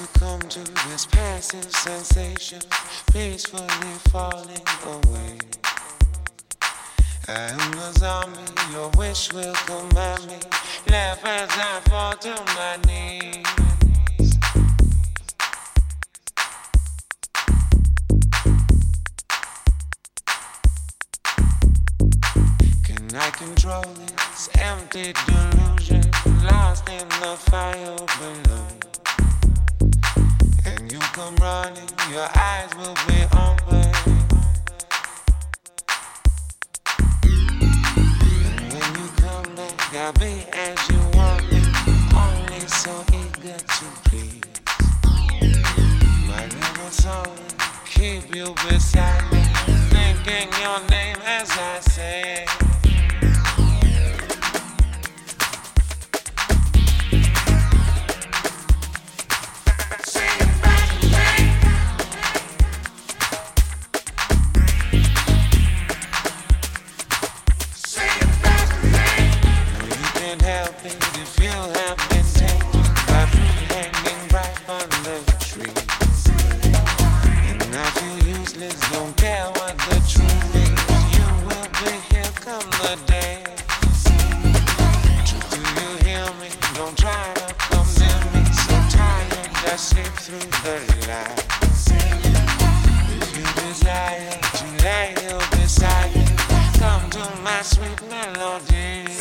succumb to this passive sensation, peacefully falling away. I am a zombie, your wish will command me. Laugh as I fall to my knees. I control this empty delusion, lost in the fire below come running, your eyes will be open. When you come back, I'll be as you want me, only so eager to please. My little soul, keep you beside me, thinking your name as I say. sweet melody.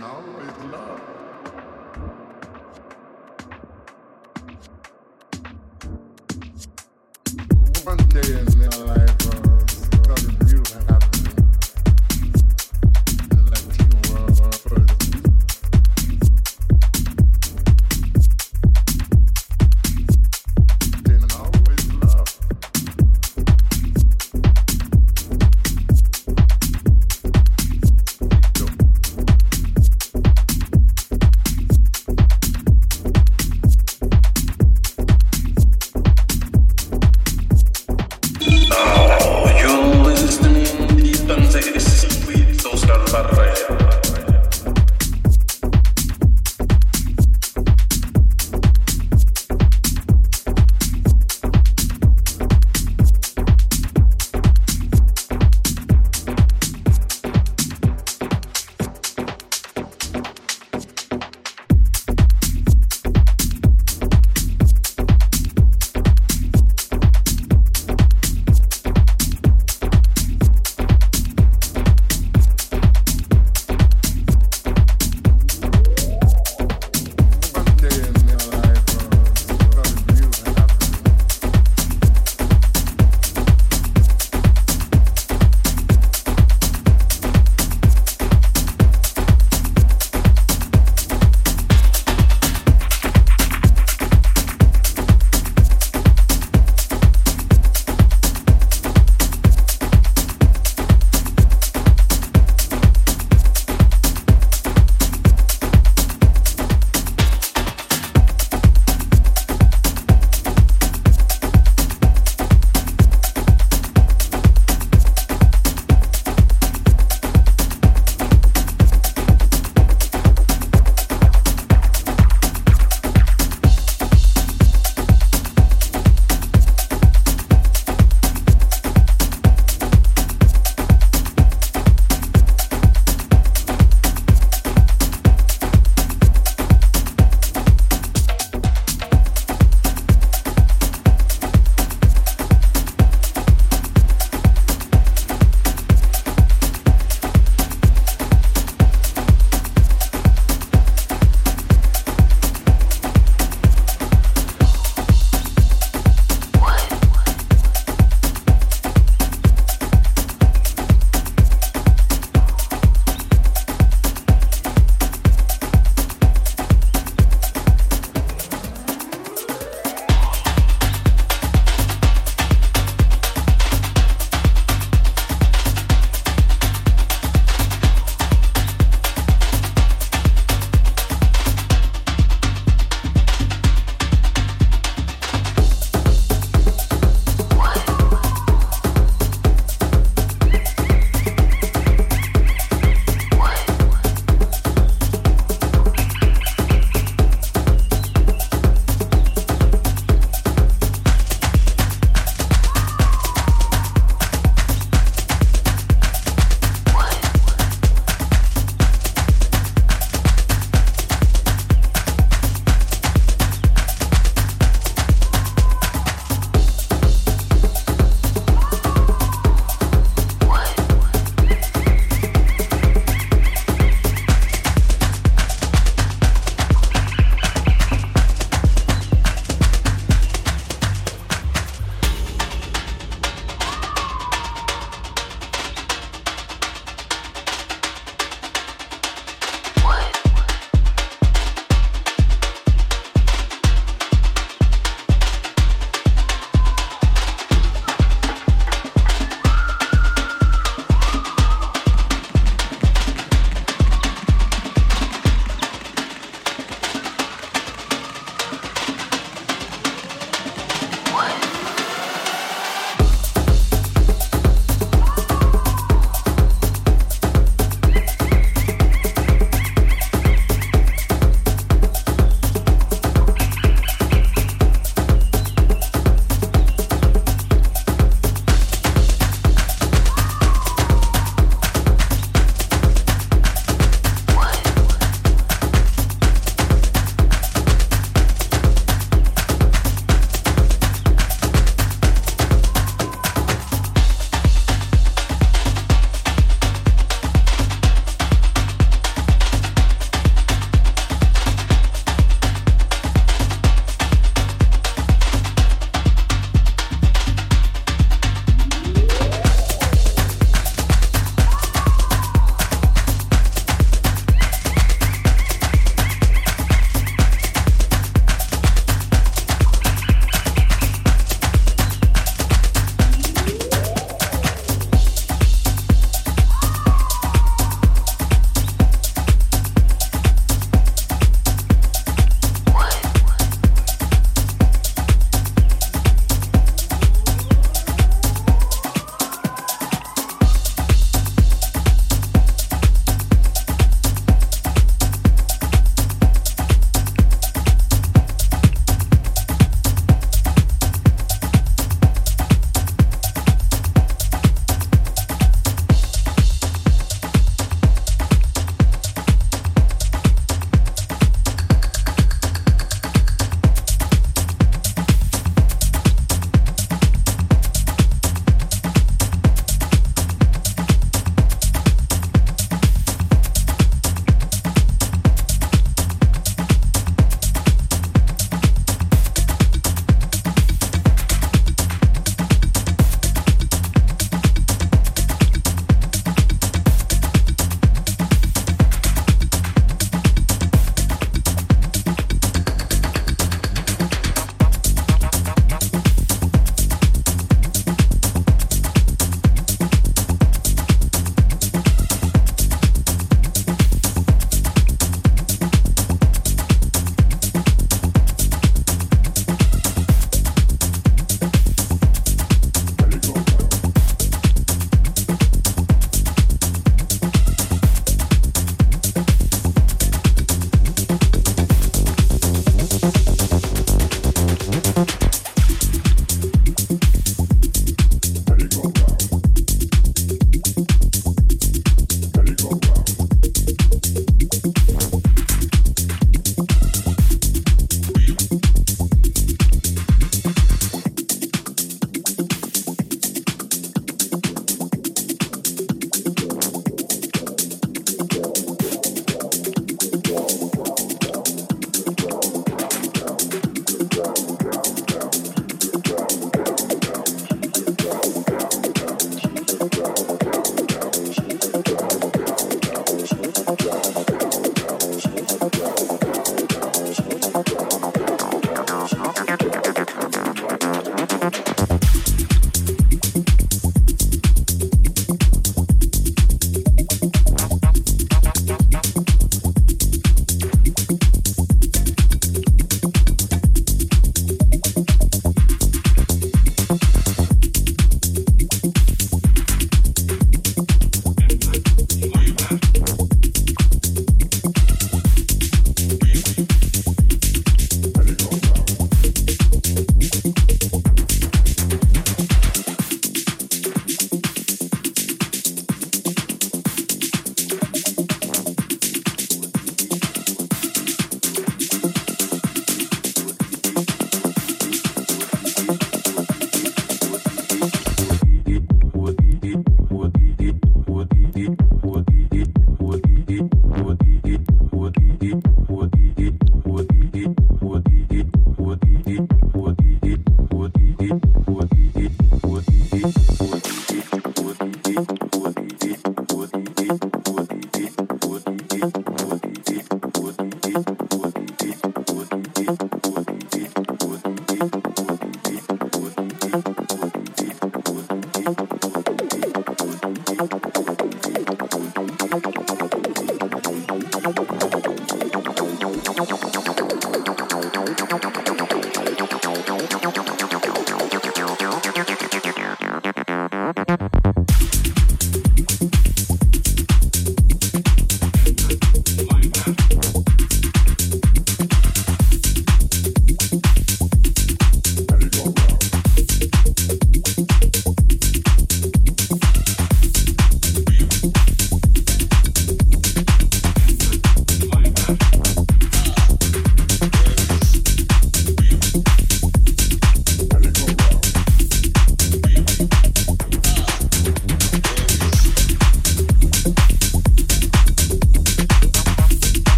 Then always love.